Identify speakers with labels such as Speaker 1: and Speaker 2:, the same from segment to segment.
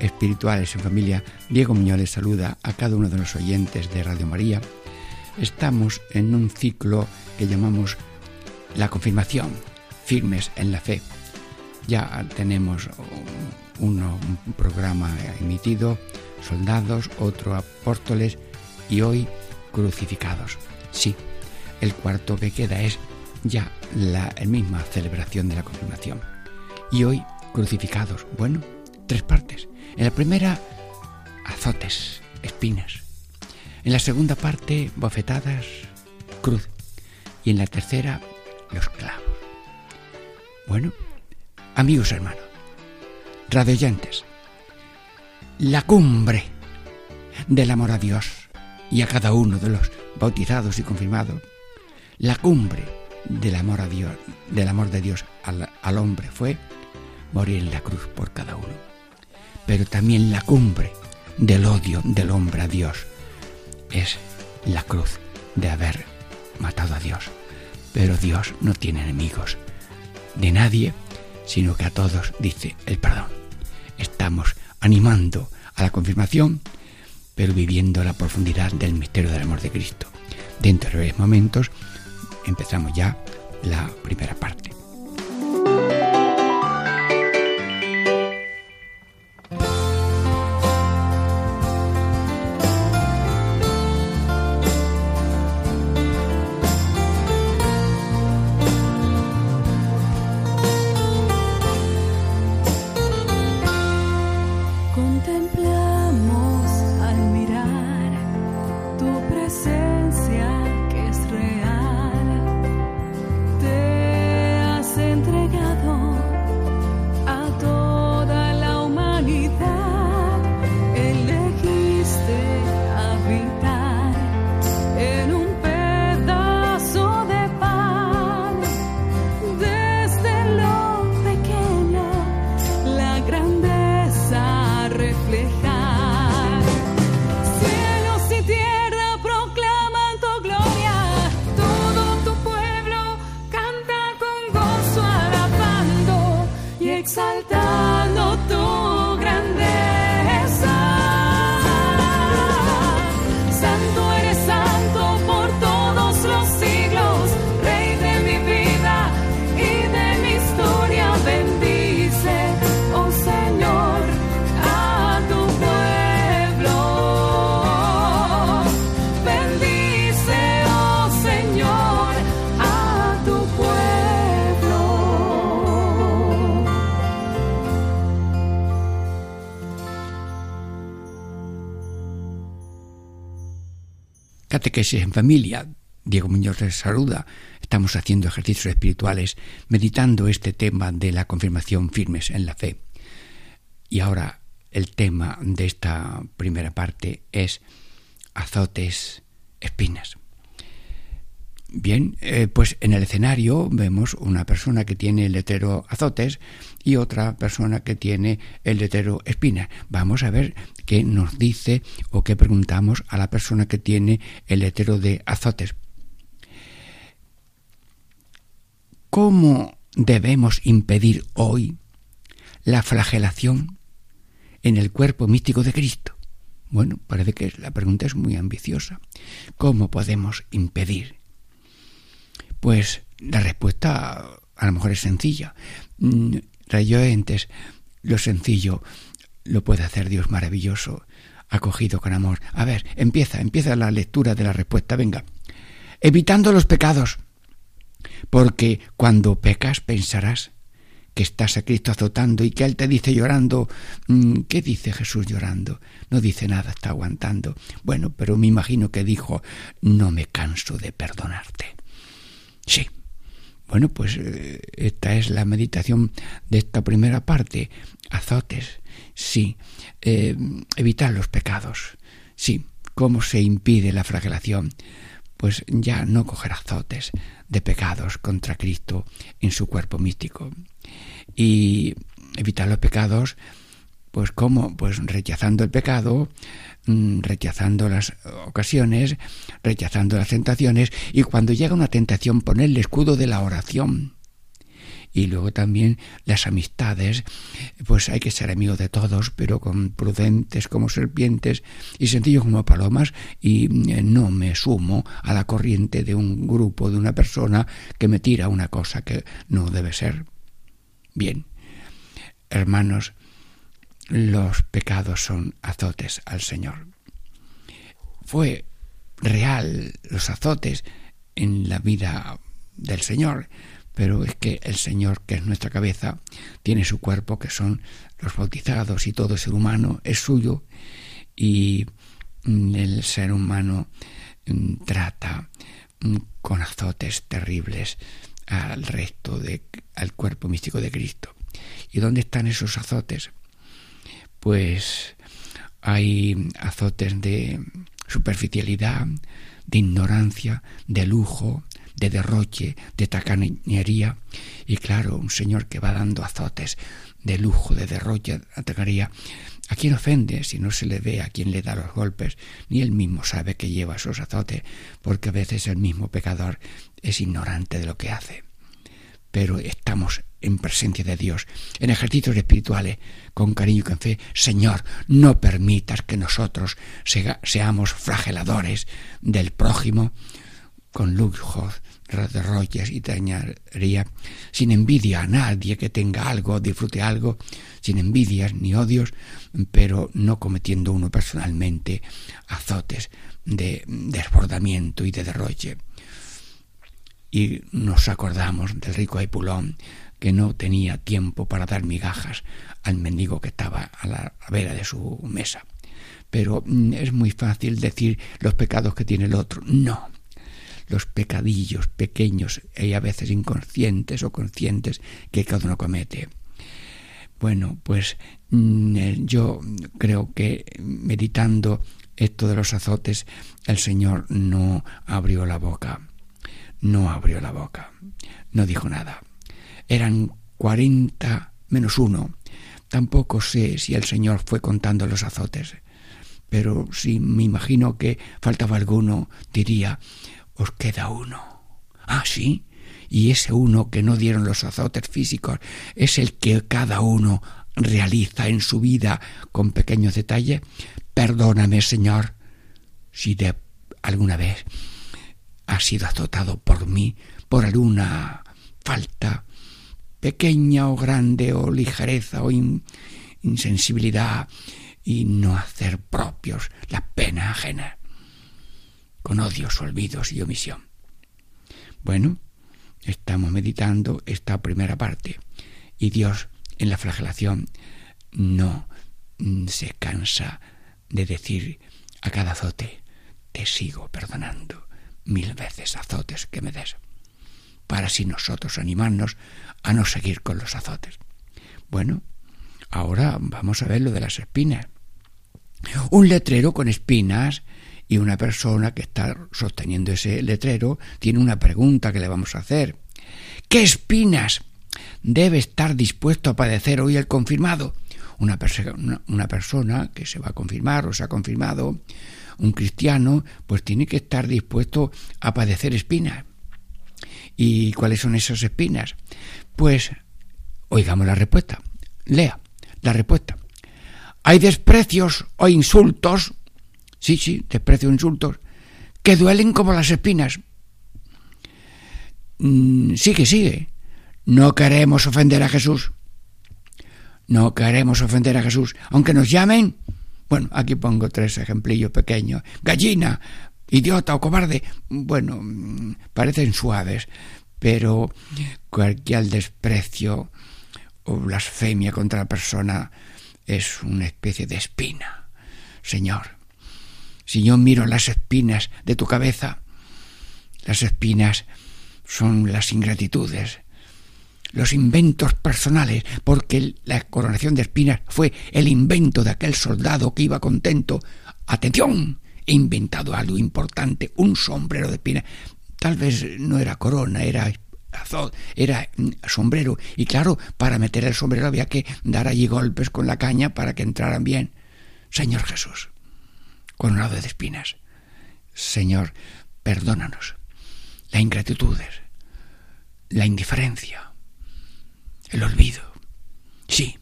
Speaker 1: espirituales en familia. Diego Muñoz saluda a cada uno de los oyentes de Radio María. Estamos en un ciclo que llamamos la confirmación, firmes en la fe. Ya tenemos uno, un programa emitido, soldados, otro apóstoles y hoy crucificados. Sí, el cuarto que queda es ya la misma celebración de la confirmación. Y hoy crucificados. Bueno, tres partes. En la primera, azotes, espinas. En la segunda parte, bofetadas, cruz. Y en la tercera, los clavos. Bueno, amigos hermanos, radioyentes, la cumbre del amor a Dios y a cada uno de los bautizados y confirmados, la cumbre del amor a Dios, del amor de Dios al hombre fue morir en la cruz por cada uno. Pero también la cumbre del odio del hombre a Dios es la cruz de haber matado a Dios. Pero Dios no tiene enemigos de nadie, sino que a todos dice el perdón. Estamos animando a la confirmación, pero viviendo la profundidad del misterio del amor de Cristo. Dentro de breves momentos empezamos ya la primera parte. Catequesis en familia. Diego Muñoz les saluda. Estamos haciendo ejercicios espirituales, meditando este tema de la confirmación firmes en la fe. Y ahora el tema de esta primera parte es azotes, espinas. Bien, eh, pues en el escenario vemos una persona que tiene el letrero azotes y otra persona que tiene el letrero espina. Vamos a ver qué nos dice o qué preguntamos a la persona que tiene el letrero de azotes. ¿Cómo debemos impedir hoy la flagelación en el cuerpo místico de Cristo? Bueno, parece que la pregunta es muy ambiciosa. ¿Cómo podemos impedir? Pues la respuesta a lo mejor es sencilla. Mm, Rayoentes, lo sencillo lo puede hacer Dios maravilloso, acogido con amor. A ver, empieza, empieza la lectura de la respuesta, venga. Evitando los pecados, porque cuando pecas pensarás que estás a Cristo azotando y que Él te dice llorando, mm, ¿qué dice Jesús llorando? No dice nada, está aguantando. Bueno, pero me imagino que dijo, no me canso de perdonarte. Sí, Bueno, pues eh, esta es la meditación de esta primera parte. Azotes, sí. Eh, evitar los pecados, sí. ¿Cómo se impide la flagelación? Pues ya no coger azotes de pecados contra Cristo en su cuerpo místico. Y evitar los pecados, pues cómo? Pues rechazando el pecado, mm, rechazando las ocasiones, rechazando las tentaciones y cuando llega una tentación poner el escudo de la oración. Y luego también las amistades, pues hay que ser amigos de todos, pero con prudentes como serpientes y sencillos como palomas, y eh, no me sumo a la corriente de un grupo, de una persona que me tira una cosa que no debe ser. Bien, hermanos, los pecados son azotes al Señor. Fue real los azotes en la vida del Señor, pero es que el Señor, que es nuestra cabeza, tiene su cuerpo, que son los bautizados y todo ser humano es suyo, y el ser humano mm, trata mm, con azotes terribles al resto de al cuerpo místico de Cristo. ¿Y dónde están esos azotes? Pues hay azotes de superficialidad, de ignorancia, de lujo, de derroche, de tacañería. Y claro, un señor que va dando azotes de lujo, de derroche, de tacañería. ¿A quién ofende si no se le ve a quien le da los golpes? Ni él mismo sabe que lleva esos azotes, porque a veces el mismo pecador es ignorante de lo que hace. Pero estamos en presencia de Dios, en ejercicios espirituales, con cariño y con fe. Señor, no permitas que nosotros seamos flageladores del prójimo con lujos, derroches y tañería, sin envidia a nadie que tenga algo, disfrute algo, sin envidias ni odios, pero no cometiendo uno personalmente azotes de desbordamiento y de derroche. Y nos acordamos del rico Aipulón, que no tenía tiempo para dar migajas al mendigo que estaba a la vera de su mesa. Pero mm, es muy fácil decir los pecados que tiene el otro. No, los pecadillos pequeños y a veces inconscientes o conscientes que cada uno comete. Bueno, pues mm, eh, yo creo que meditando esto de los azotes, el Señor no abrió la boca, no abrió la boca, no dijo nada. Eran cuarenta menos uno. Tampoco sé si el Señor fue contando los azotes, pero si me imagino que faltaba alguno, diría, os queda uno. Ah, sí. Y ese uno que no dieron los azotes físicos es el que cada uno realiza en su vida con pequeños detalles. Perdóname, Señor, si de alguna vez has sido azotado por mí por alguna falta pequeña o grande o ligereza o insensibilidad y no hacer propios la pena ajena con odios, olvidos y omisión. Bueno, estamos meditando esta primera parte y Dios en la flagelación no se cansa de decir a cada azote, te sigo perdonando mil veces azotes que me des, para así nosotros animarnos a no seguir con los azotes. Bueno, ahora vamos a ver lo de las espinas. Un letrero con espinas y una persona que está sosteniendo ese letrero tiene una pregunta que le vamos a hacer. ¿Qué espinas debe estar dispuesto a padecer hoy el confirmado? Una, una persona que se va a confirmar o se ha confirmado, un cristiano, pues tiene que estar dispuesto a padecer espinas. ¿Y cuáles son esas espinas? Pues oigamos la respuesta. Lea la respuesta. Hay desprecios o insultos sí, sí, desprecio, insultos, que duelen como las espinas. Mm, sigue, sigue. No queremos ofender a Jesús. No queremos ofender a Jesús. Aunque nos llamen, bueno, aquí pongo tres ejemplillos pequeños. Gallina, idiota o cobarde. Bueno, mm, parecen suaves, pero cualquier desprecio o blasfemia contra la persona es una especie de espina. Señor, si yo miro las espinas de tu cabeza, las espinas son las ingratitudes, los inventos personales, porque la coronación de espinas fue el invento de aquel soldado que iba contento. Atención, he inventado algo importante, un sombrero de espinas. Tal vez no era corona, era era sombrero y claro, para meter el sombrero había que dar allí golpes con la caña para que entraran bien. Señor Jesús, coronado de espinas. Señor, perdónanos la ingratitud, la indiferencia, el olvido. Sí.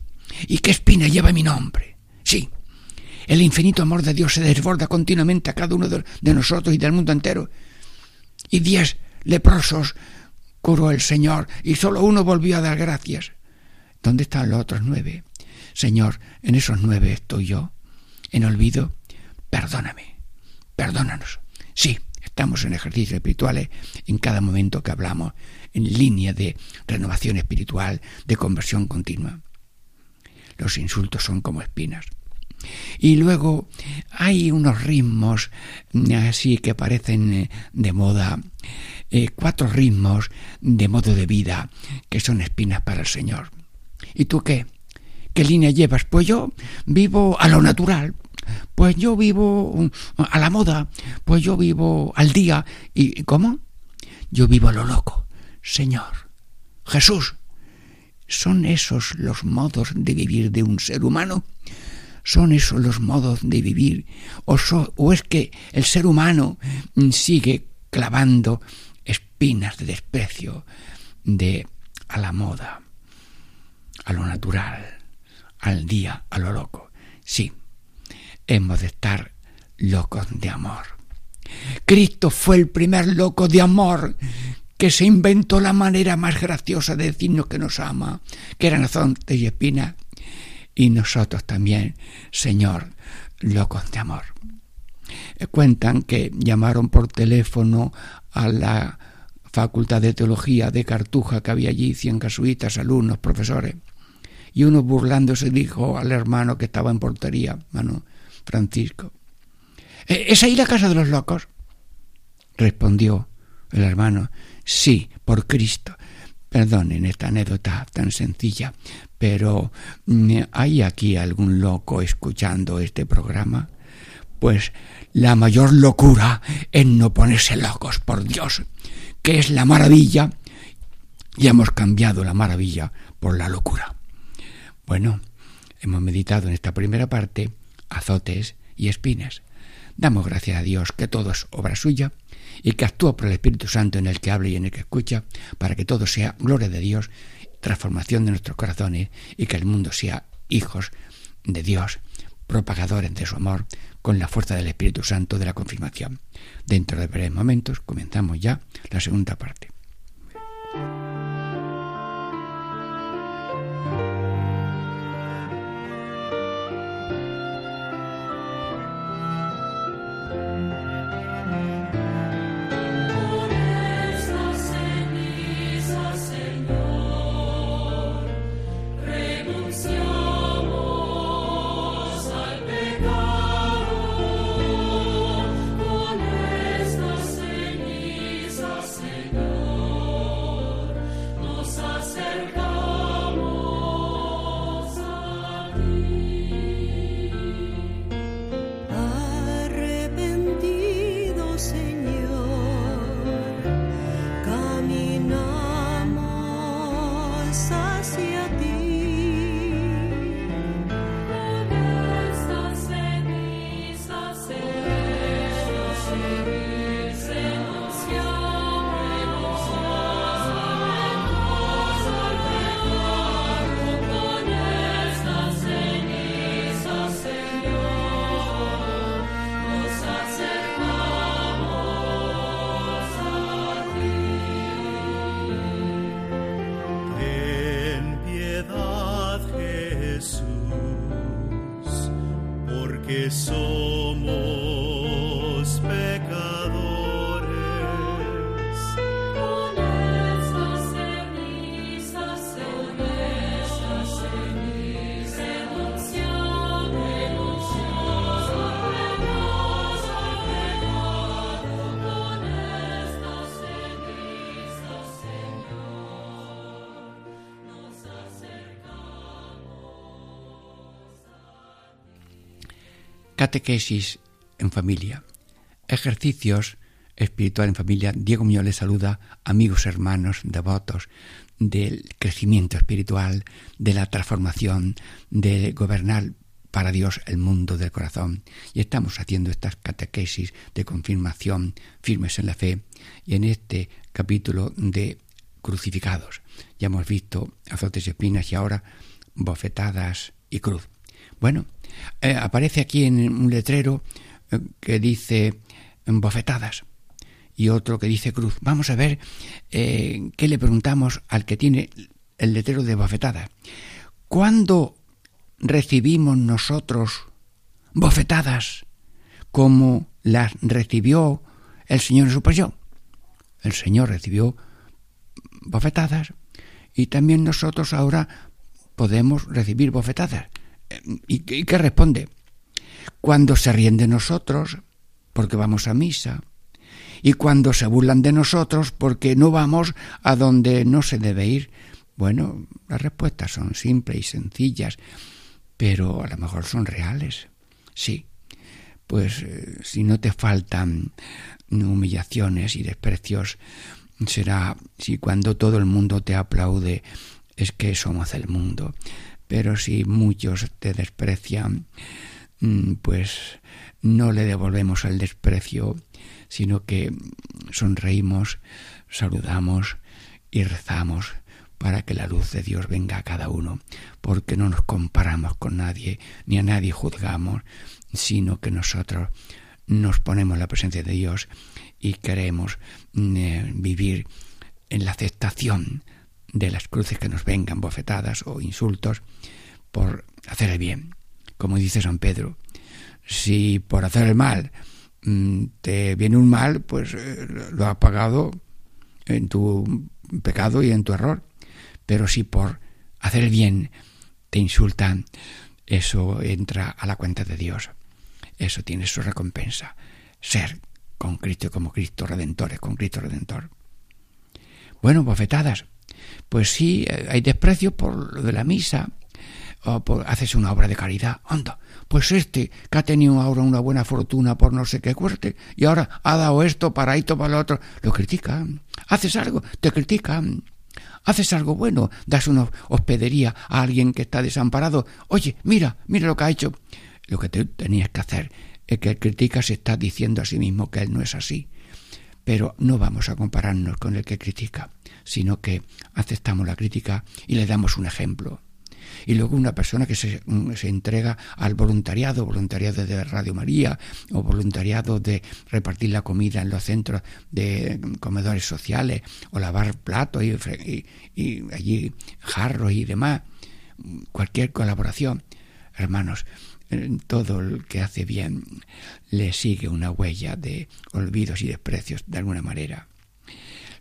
Speaker 1: ¿Y qué espina lleva mi nombre? Sí. El infinito amor de Dios se desborda continuamente a cada uno de, nosotros y del mundo entero. Y diez leprosos curó el Señor y solo uno volvió a dar gracias. ¿Dónde están los otros nueve? Señor, en esos nueve estoy yo. En olvido, perdóname, perdónanos. Sí, estamos en ejercicios espirituales en cada momento que hablamos, en línea de renovación espiritual, de conversión continua. Los insultos son como espinas. Y luego hay unos ritmos así que parecen eh, de moda, eh, cuatro ritmos de modo de vida que son espinas para el Señor. ¿Y tú qué? ¿Qué línea llevas? Pues yo vivo a lo natural, pues yo vivo a la moda, pues yo vivo al día. ¿Y cómo? Yo vivo a lo loco. Señor, Jesús, ¿son esos los modos de vivir de un ser humano? ¿Son esos los modos de vivir? ¿O, es que el ser humano sigue clavando espinas de desprecio de a la moda, a lo natural, al día, a lo loco? Sí, hemos de estar locos de amor. Cristo fue el primer loco de amor que se inventó la manera más graciosa de decirnos que nos ama, que eran azotes y espinas, y nosotros también, Señor, locos de amor. Eh, cuentan que llamaron por teléfono a la Facultad de Teología de Cartuja, que había allí cien casuitas, alumnos, profesores, y uno burlándose dijo al hermano que estaba en portería, hermano Francisco, ¿E-, ¿es ahí la casa de los locos? Respondió el hermano, sí, por Cristo. Perdonen esta anécdota tan sencilla, pero mm, ¿hay aquí algún loco escuchando este programa? Pues la mayor locura es no ponerse locos, por Dios, que es la maravilla, y hemos cambiado la maravilla por la locura. Bueno, hemos meditado en esta primera parte azotes y espinas. Damos gracias a Dios que todo es obra suya y que actúa por el Espíritu Santo en el que habla y en el que escucha, para que todo sea gloria de Dios, transformación de nuestros corazones y que el mundo sea hijos de Dios, propagadores de su amor, con la fuerza del Espíritu Santo de la confirmación. Dentro de breves momentos comenzamos ya la segunda parte. soul. Catequesis en familia. Ejercicios espiritual en familia. Diego Muñoz les saluda, amigos, hermanos, devotos del crecimiento espiritual, de la transformación, de gobernar para Dios el mundo del corazón. Y estamos haciendo estas catequesis de confirmación firmes en la fe. Y en este capítulo de crucificados, ya hemos visto azotes y espinas y ahora bofetadas y cruz. Bueno, eh, aparece aquí en un letrero eh, que dice bofetadas y otro que dice cruz. Vamos a ver eh, qué le preguntamos al que tiene el letrero de bofetadas. ¿Cuándo recibimos nosotros bofetadas como las recibió el Señor en su pasión? El Señor recibió bofetadas y también nosotros ahora podemos recibir bofetadas. ¿Y, qué responde? Cuando se ríen de nosotros, porque vamos a misa, y cuando se burlan de nosotros porque no vamos a donde no se debe ir. Bueno, las respuestas son simples y sencillas, pero a lo mejor son reales. Sí, pues eh, si no te faltan humillaciones y desprecios, será si cuando todo el mundo te aplaude es que somos el mundo. Pero si muchos te desprecian, mm, pues no le devolvemos el desprecio, sino que sonreímos, saludamos y rezamos para que la luz de Dios venga a cada uno, porque no nos comparamos con nadie, ni a nadie juzgamos, sino que nosotros nos ponemos la presencia de Dios y queremos mm, eh, vivir en la aceptación de las cruces que nos vengan bofetadas o insultos por hacer el bien. Como dice San Pedro, si por hacer el mal mm, te viene un mal, pues eh, lo has pagado en tu pecado y en tu error. Pero si por hacer el bien te insultan, eso entra a la cuenta de Dios. Eso tiene su recompensa. Ser con Cristo como Cristo Redentor, con Cristo Redentor. Bueno, bofetadas. Pues sí, hay desprecio por lo de la misa, o por, haces una obra de caridad. Anda, pues este que ha tenido ahora una buena fortuna por no sé qué cuerte y ahora ha dado esto para esto para lo otro, lo critican. Haces algo, te critican. Haces algo bueno, das una hospedería a alguien que está desamparado. Oye, mira, mira lo que ha hecho. Lo que tú tenías que hacer es que critica se está diciendo a sí mismo que él no es así. Pero no vamos a compararnos con el que critica, sino que aceptamos la crítica y le damos un ejemplo y luego una persona que se, mm, se, entrega al voluntariado, voluntariado de Radio María o voluntariado de repartir la comida en los centros de comedores sociales o lavar platos y, y allí jarros y demás, cualquier colaboración. Hermanos, todo el que hace bien le sigue una huella de olvidos y desprecios de alguna manera.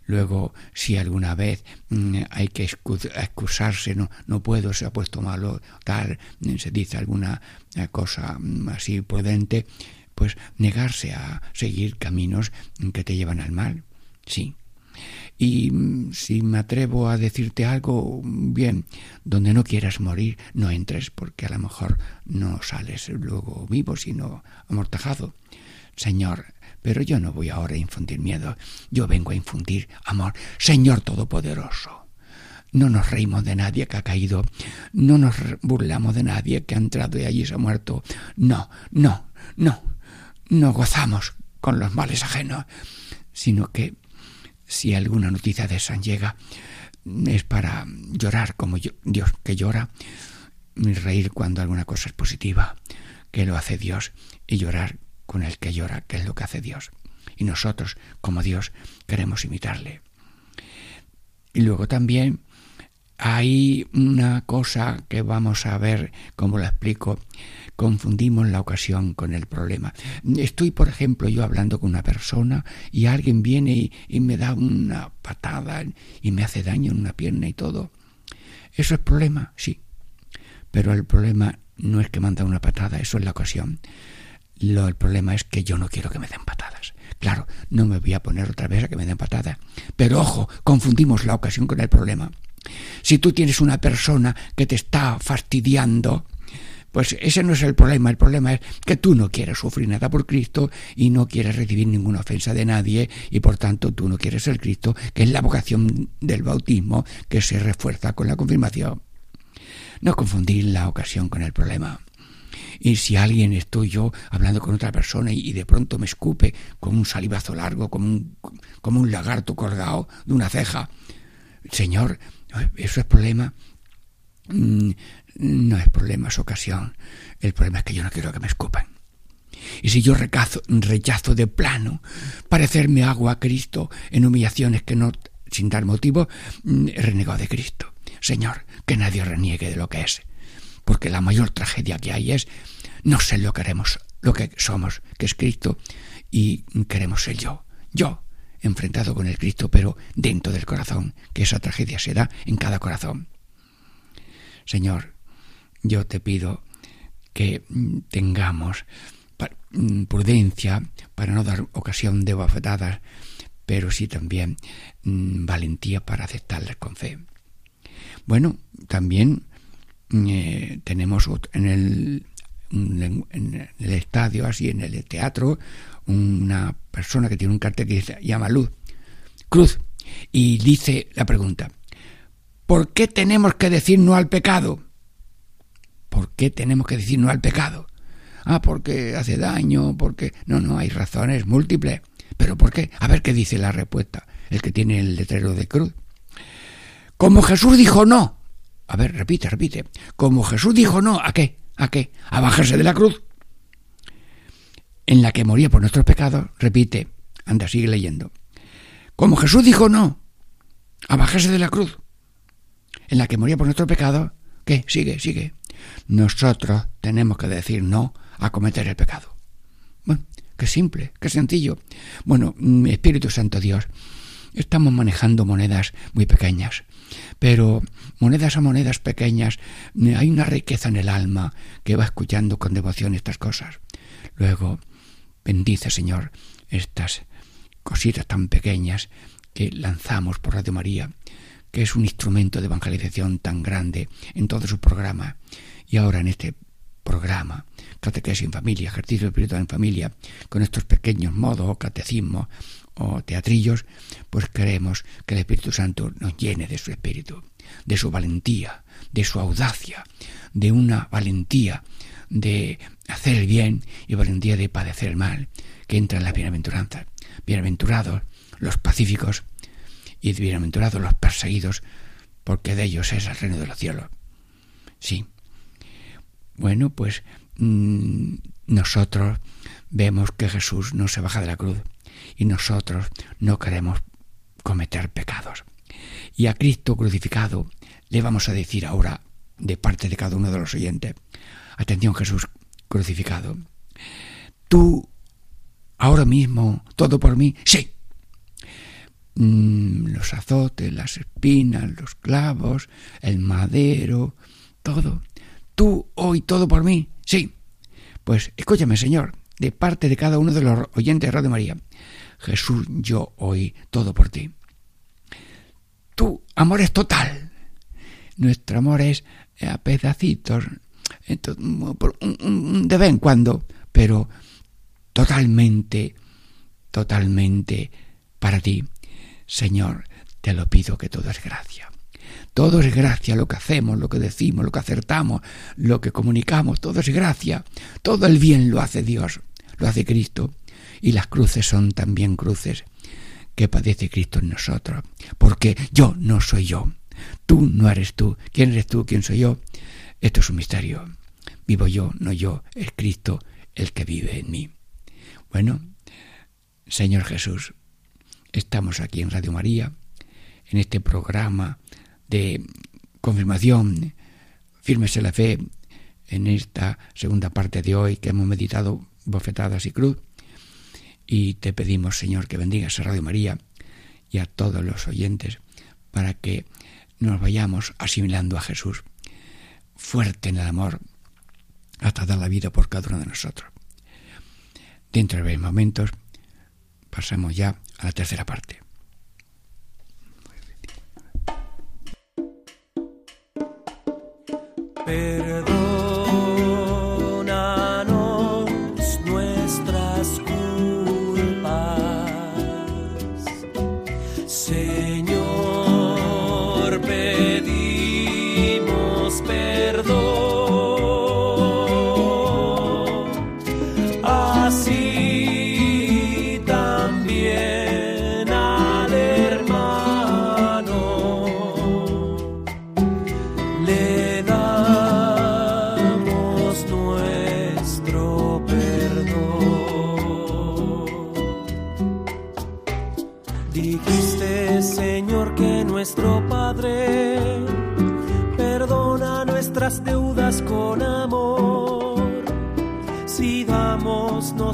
Speaker 1: Luego, si alguna vez mm, hay que excusarse, no, no puedo, se ha puesto malo, tal, se dice alguna eh, cosa mm, así prudente, pues negarse a seguir caminos que te llevan al mal. Sí, y mm, si me atrevo a decirte algo, bien, donde no quieras morir, no entres, porque a lo mejor no sales luego vivo, sino amortajado. Señor, pero yo no voy ahora a infundir miedo, yo vengo a infundir amor. Señor Todopoderoso, no nos reímos de nadie que ha caído, no nos burlamos de nadie que ha entrado y allí se ha muerto. No, no, no, no gozamos con los males ajenos, sino que si alguna noticia de esa llega, es para llorar como Dios que llora, y reír cuando alguna cosa es positiva, que lo hace Dios, y llorar con el que llora, que es lo que hace Dios. Y nosotros, como Dios, queremos imitarle. Y luego también hay una cosa que vamos a ver cómo la explico. Confundimos la ocasión con el problema. Estoy, por ejemplo, yo hablando con una persona y alguien viene y, y me da una patada y me hace daño en una pierna y todo. ¿Eso es problema? Sí. Pero el problema no es que manda una patada, eso es la ocasión. Lo, el problema es que yo no quiero que me den patadas. Claro, no me voy a poner otra vez a que me den patadas. Pero ojo, confundimos la ocasión con el problema. Si tú tienes una persona que te está fastidiando, pues ese no es el problema, el problema es que tú no quieres sufrir nada por Cristo y no quieres recibir ninguna ofensa de nadie y por tanto tú no quieres ser Cristo, que es la vocación del bautismo que se refuerza con la confirmación. No confundir la ocasión con el problema. Y si alguien estoy yo hablando con otra persona y, de pronto me escupe con un salivazo largo, como un, como un lagarto colgado de una ceja, Señor, eso es problema. Mm, no es problema, es ocasión. El problema es que yo no quiero que me escupan. Y si yo rechazo, de plano parecerme agua a Cristo en humillaciones que no, sin dar motivo, mm, renegado de Cristo. Señor, que nadie reniegue de lo que es. Porque la mayor tragedia que hay es no ser lo que lo que somos, que es Cristo, y queremos ser yo. Yo, enfrentado con el Cristo, pero dentro del corazón, que esa tragedia se da en cada corazón. Señor, yo te pido que mm, tengamos mm, prudencia para no dar ocasión de bofetadas, pero sí también mm, valentía para aceptarlas con fe. Bueno, también eh, tenemos en el, en el estadio, así en el teatro, una persona que tiene un cartel que se llama Luz, Cruz, y dice la pregunta, ¿por qué tenemos que decir no al pecado? ¿Por qué tenemos que decir no al pecado? Ah, porque hace daño, porque... No, no, hay razones múltiples. ¿Pero por qué? A ver qué dice la respuesta, el que tiene el letrero de cruz. Como Jesús dijo no. A ver, repite, repite. Como Jesús dijo no, ¿a qué? ¿A qué? A bajarse de la cruz. En la que moría por nuestros pecados, repite. Anda, sigue leyendo. Como Jesús dijo no, a bajarse de la cruz. En la que moría por nuestros pecados, ¿qué? Sigue, sigue nosotros tenemos que decir no a cometer el pecado. Bueno, qué simple, qué sencillo. Bueno, mm, Espíritu Santo Dios, estamos manejando monedas muy pequeñas, pero monedas a monedas pequeñas, mm, hay una riqueza en el alma que va escuchando con devoción estas cosas. Luego, bendice, Señor, estas cositas tan pequeñas que lanzamos por Radio María, que es un instrumento de evangelización tan grande en todo su programa y ahora en este programa, Catequesis en Familia, Ejercicio Espiritual en Familia, con estos pequeños modos o catecismos o teatrillos, pues queremos que el Espíritu Santo nos llene de su espíritu, de su valentía, de su audacia, de una valentía de hacer el bien y valentía de padecer el mal, que entra en las bienaventuranzas. Bienaventurados los pacíficos y bienaventurados los perseguidos, porque de ellos es el reino de los cielos. Sí, bueno, pues mm, nosotros vemos que Jesús no se baja de la cruz y nosotros no queremos cometer pecados. Y a Cristo crucificado le vamos a decir ahora, de parte de cada uno de los oyentes, atención Jesús crucificado, tú ahora mismo, todo por mí, sí. Mm, los azotes, las espinas, los clavos, el madero, todo tú hoy todo por mí. Sí. Pues escúchame, Señor, de parte de cada uno de los oyentes de Radio María. Jesús, yo hoy todo por ti. Tu amor es total. Nuestro amor es a pedacitos, de vez en cuando, pero totalmente, totalmente para ti. Señor, te lo pido que todo es gracia. Todo es gracia, lo que hacemos, lo que decimos, lo que acertamos, lo que comunicamos, todo es gracia. Todo el bien lo hace Dios, lo hace Cristo. Y las cruces son también cruces que padece Cristo en nosotros. Porque yo no soy yo. Tú no eres tú. ¿Quién eres tú? ¿Quién soy yo? Esto es un misterio. Vivo yo, no yo. Es Cristo el que vive en mí. Bueno, Señor Jesús, estamos aquí en Radio María, en este programa de confirmación, firmes en la fe, en esta segunda parte de hoy que hemos meditado bofetadas y cruz. Y te pedimos, Señor, que bendigas a Radio María y a todos los oyentes para que nos vayamos asimilando a Jesús, fuerte en el amor, hasta dar la vida por cada uno de nosotros. Dentro de 20 momentos pasamos ya a la tercera parte.
Speaker 2: Perdón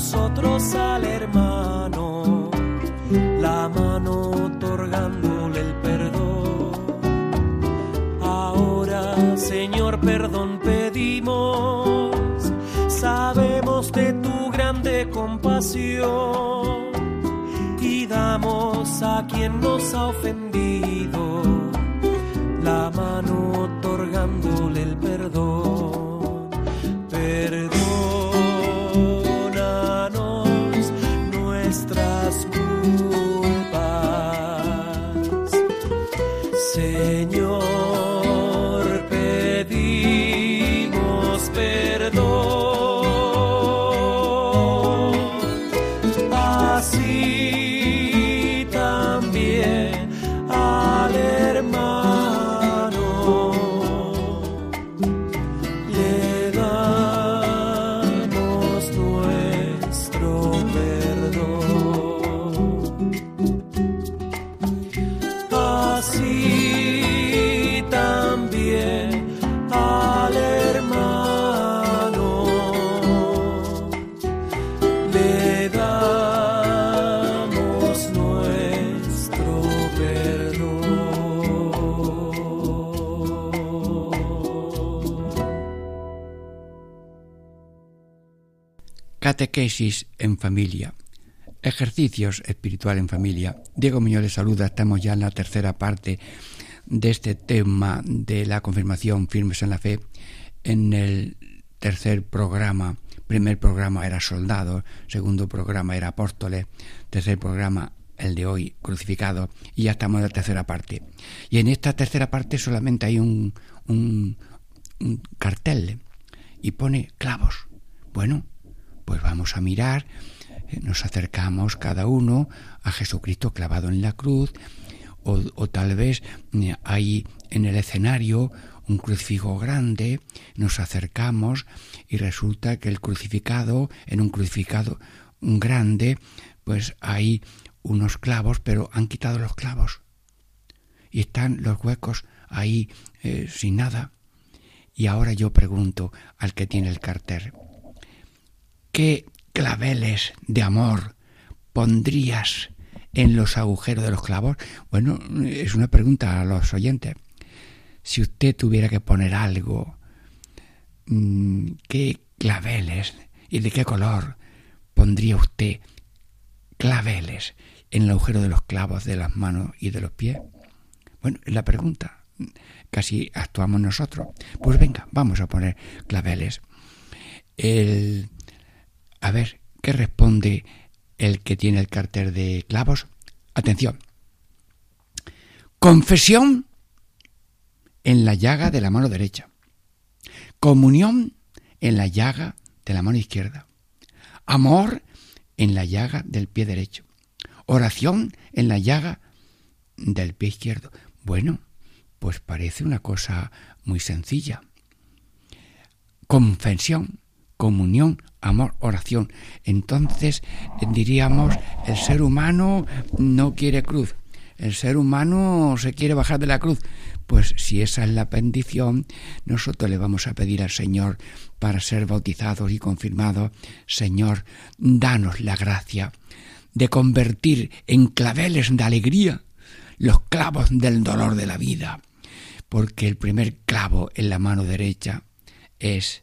Speaker 2: nosotros al hermano la mano otorgándole el perdón. Ahora, Señor, perdón pedimos. Sabemos de tu grande compasión y damos a quien nos ha ofendido
Speaker 1: Catequesis en familia. Ejercicios espiritual en familia. Diego Muñoz les saluda. Estamos ya en la tercera parte de este tema de la confirmación firmes en la fe. En el tercer programa, primer programa era soldados, segundo programa era apóstoles, tercer programa el de hoy crucificado y ya estamos en la tercera parte. Y en esta tercera parte solamente hay un, cartel y pone clavos. Bueno, a mirar, eh, nos acercamos cada uno a Jesucristo clavado en la cruz, o, tal vez eh, hay en el escenario un crucifijo grande, nos acercamos y resulta que el crucificado, en un crucificado grande, pues hay unos clavos, pero han quitado los clavos y están los huecos ahí eh, sin nada. Y ahora yo pregunto al que tiene el cartel, ¿qué claveles de amor pondrías en los agujeros de los clavos? Bueno, es una pregunta a los oyentes. Si usted tuviera que poner algo, mm, ¿qué claveles y de qué color pondría usted claveles en el agujero de los clavos de las manos y de los pies? Bueno, es la pregunta. Casi actuamos nosotros. Pues venga, vamos a poner claveles. El, a ver, ¿qué responde el que tiene el cartel de clavos? Atención. Confesión en la llaga de la mano derecha. Comunión en la llaga de la mano izquierda. Amor en la llaga del pie derecho. Oración en la llaga del pie izquierdo. Bueno, pues parece una cosa muy sencilla. Confesión, comunión, amor, oración. Entonces diríamos, el ser humano no quiere cruz. El ser humano se quiere bajar de la cruz. Pues si esa es la bendición, nosotros le vamos a pedir al Señor para ser bautizados y confirmados, Señor, danos la gracia de convertir en claveles de alegría los clavos del dolor de la vida, porque el primer clavo en la mano derecha es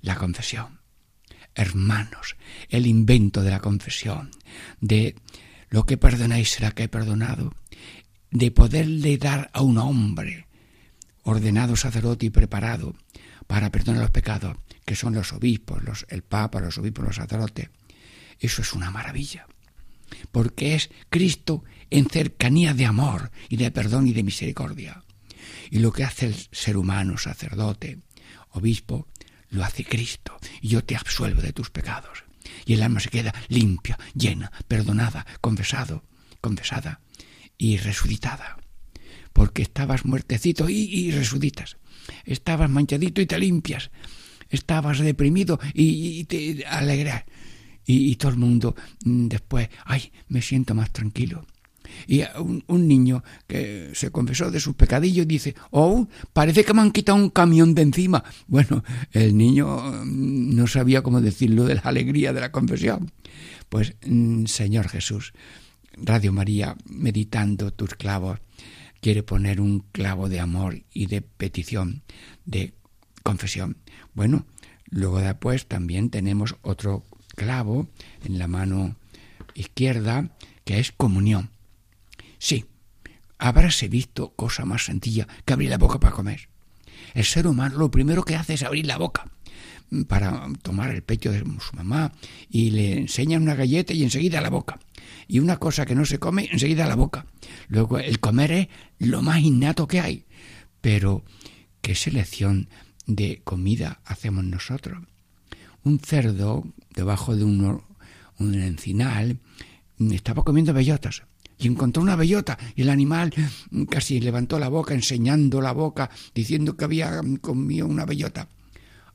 Speaker 1: la confesión. Hermanos, el invento de la confesión, de lo que perdonáis será que he perdonado, de poderle dar a un hombre ordenado sacerdote y preparado para perdonar los pecados, que son los obispos, los, el papa, los obispos, los sacerdotes. Eso es una maravilla, porque es Cristo en cercanía de amor y de perdón y de misericordia. Y lo que hace el ser humano, sacerdote, obispo, lo hace Cristo, y yo te absuelvo de tus pecados. Y el alma se queda limpia, llena, perdonada, confesado, confesada y resucitada. Porque estabas muertecito y, y resucitas. Estabas manchadito y te limpias. Estabas deprimido y, te alegras. Y, y, todo el mundo después, ay, me siento más tranquilo. Y un, un, niño que se confesó de sus pecadillos dice, oh, parece que me han quitado un camión de encima. Bueno, el niño mm, no sabía cómo decirlo de la alegría de la confesión. Pues, mm, Señor Jesús, Radio María, meditando tus clavos, quiere poner un clavo de amor y de petición, de confesión. Bueno, luego después también tenemos otro clavo en la mano izquierda que es comunión. Sí, habráse visto cosa más sencilla que abrir la boca para comer. El ser humano lo primero que hace es abrir la boca para tomar el pecho de su mamá y le enseñan una galleta y enseguida la boca. Y una cosa que no se come, enseguida la boca. Luego el comer es lo más innato que hay. Pero, ¿qué selección de comida hacemos nosotros? Un cerdo debajo de un encinal estaba comiendo bellotas y encontró una bellota y el animal casi levantó la boca enseñando la boca diciendo que había comido una bellota.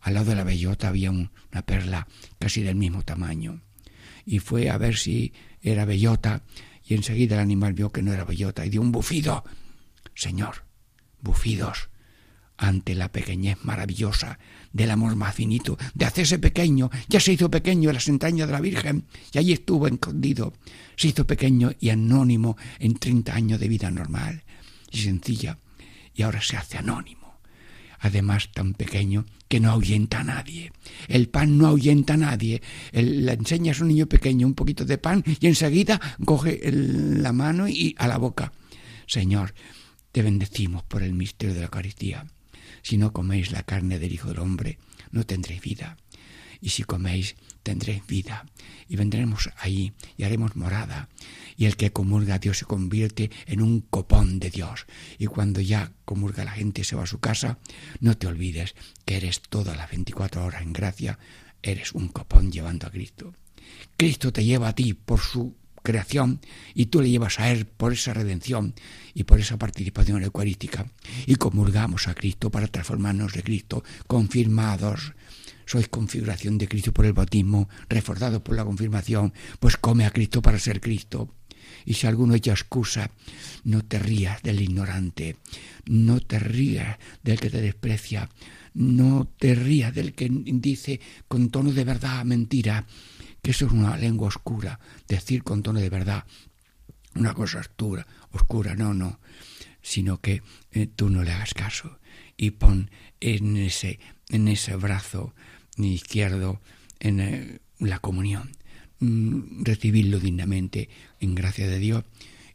Speaker 1: Al lado de la bellota había una perla casi del mismo tamaño y fue a ver si era bellota y enseguida el animal vio que no era bellota y dio un bufido. Señor, bufidos ante la pequeñez maravillosa del amor más finito, de hacerse pequeño, ya se hizo pequeño en las entrañas de la Virgen y allí estuvo escondido, se hizo pequeño y anónimo en treinta años de vida normal y sencilla, y ahora se hace anónimo, además tan pequeño que no ahuyenta a nadie. El pan no ahuyenta a nadie. le enseñas a un niño pequeño un poquito de pan y enseguida coge la mano y a la boca. Señor, te bendecimos por el misterio de la Eucaristía. Si no coméis la carne del Hijo del Hombre, no tendréis vida. Y si coméis, tendréis vida. Y vendremos ahí y haremos morada. Y el que comulga a Dios se convierte en un copón de Dios. Y cuando ya comulga la gente y se va a su casa, no te olvides que eres todas las 24 horas en gracia, eres un copón llevando a Cristo. Cristo te lleva a ti por su creación y tú le llevas a Él por esa redención y por esa participación eucarística y comulgamos a Cristo para transformarnos de Cristo, confirmados. Sois configuración de Cristo por el bautismo, reforzado por la confirmación, pues come a Cristo para ser Cristo. Y si alguno echa excusa, no te rías del ignorante, no te rías del que te desprecia, no te rías del que dice con tono de verdad mentira, que eso es una lengua oscura, decir con tono de verdad una cosa oscura, oscura, no, no, sino que eh, tú no le hagas caso y pon en ese, en ese brazo izquierdo en eh, la comunión, mm, recibirlo dignamente en gracia de Dios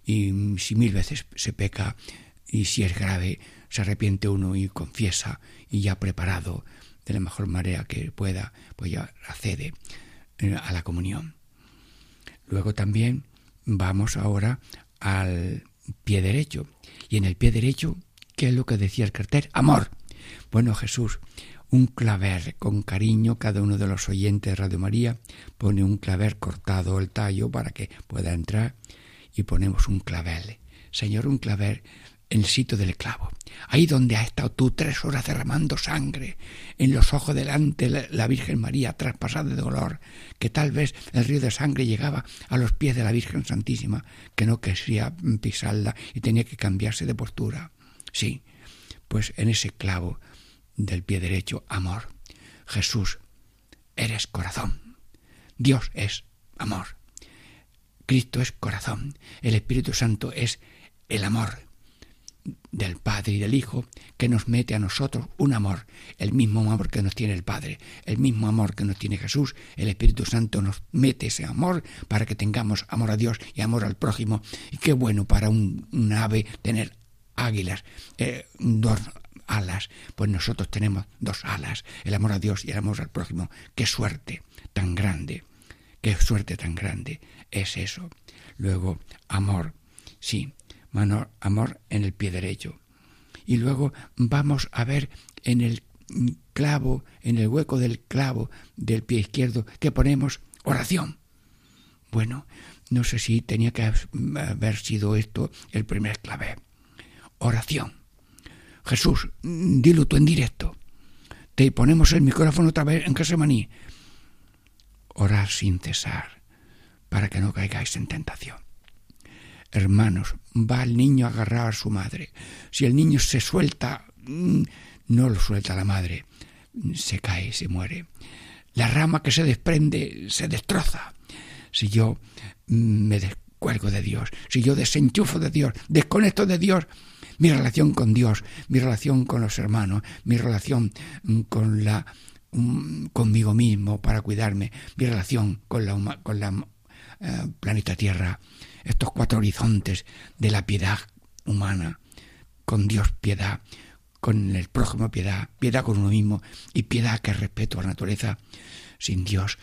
Speaker 1: y mm, si mil veces se peca y si es grave, se arrepiente uno y confiesa y ya preparado de la mejor manera que pueda, pues ya accede a la comunión. Luego también vamos ahora al pie derecho. Y en el pie derecho, ¿qué es lo que decía el cartel? Amor. Bueno, Jesús, un claver con cariño, cada uno de los oyentes de Radio María pone un claver cortado el tallo para que pueda entrar y ponemos un clavel. Señor, un claver en el sitio del clavo. Ahí donde has estado tú tres horas derramando sangre, en los ojos delante la Virgen María traspasada de dolor, que tal vez el río de sangre llegaba a los pies de la Virgen Santísima, que no quería pisarla y tenía que cambiarse de postura. Sí, pues en ese clavo del pie derecho, amor. Jesús, eres corazón. Dios es amor. Cristo es corazón. El Espíritu Santo es el amor del Padre y del Hijo que nos mete a nosotros un amor, el mismo amor que nos tiene el Padre, el mismo amor que nos tiene Jesús, el Espíritu Santo nos mete ese amor para que tengamos amor a Dios y amor al prójimo. Y qué bueno para un, ave tener águilas, eh, dos alas, pues nosotros tenemos dos alas, el amor a Dios y el amor al prójimo. Qué suerte tan grande, qué suerte tan grande es eso. Luego, amor, sí, amor en el pie derecho. Y luego vamos a ver en el clavo, en el hueco del clavo del pie izquierdo, que ponemos oración. Bueno, no sé si tenía que haber sido esto el primer clave. Oración. Jesús, dilo tú en directo. Te ponemos el micrófono otra vez en maní. Orar sin cesar, para que no caigáis en tentación. Hermanos, va el niño agarrado a su madre. Si el niño se suelta, mm, no lo suelta la madre, se cae, se muere. La rama que se desprende se destroza. Si yo mm, me descuelgo de Dios, si yo desenchufo de Dios, desconecto de Dios, mi relación con Dios, mi relación con los hermanos, mi relación mm, con la conmigo mismo para cuidarme, mi relación con la, con la eh, planeta Tierra, estos cuatro horizontes de la piedad humana, con Dios piedad, con el prójimo piedad, piedad con uno mismo y piedad que respeto a la naturaleza. Sin Dios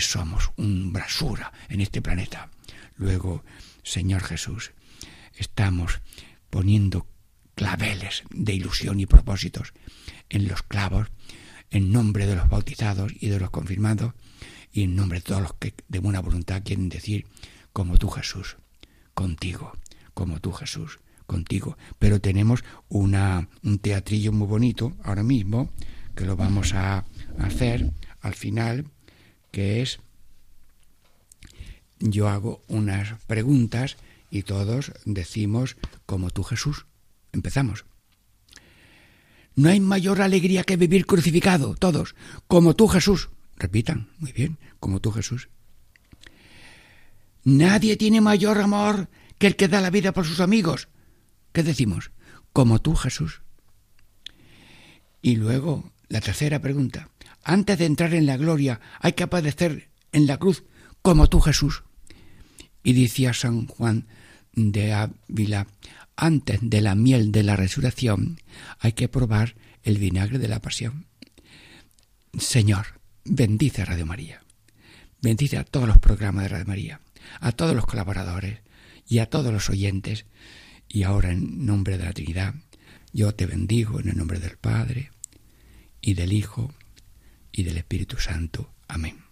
Speaker 1: somos un brasura en este planeta. Luego, Señor Jesús, estamos poniendo claveles de ilusión y propósitos en los clavos en nombre de los bautizados y de los confirmados y en nombre de todos los que de buena voluntad quieren decir como tú Jesús, contigo, como tú Jesús, contigo. Pero tenemos una, un teatrillo muy bonito ahora mismo que lo vamos a hacer al final, que es yo hago unas preguntas y todos decimos como tú Jesús. Empezamos. No hay mayor alegría que vivir crucificado, todos, como tú Jesús. Repitan, muy bien, como tú Jesús. Nadie tiene mayor amor que el que da la vida por sus amigos. ¿Qué decimos? Como tú Jesús. Y luego, la tercera pregunta. Antes de entrar en la gloria hay que padecer en la cruz como tú Jesús. Y decía San Juan de Ávila, antes de la miel de la resurrección hay que probar el vinagre de la pasión. Señor, bendice Radio María. Bendice a todos los programas de Radio María, a todos los colaboradores y a todos los oyentes. Y ahora en nombre de la Trinidad, yo te bendigo en el nombre del Padre y del Hijo y del Espíritu Santo. Amén.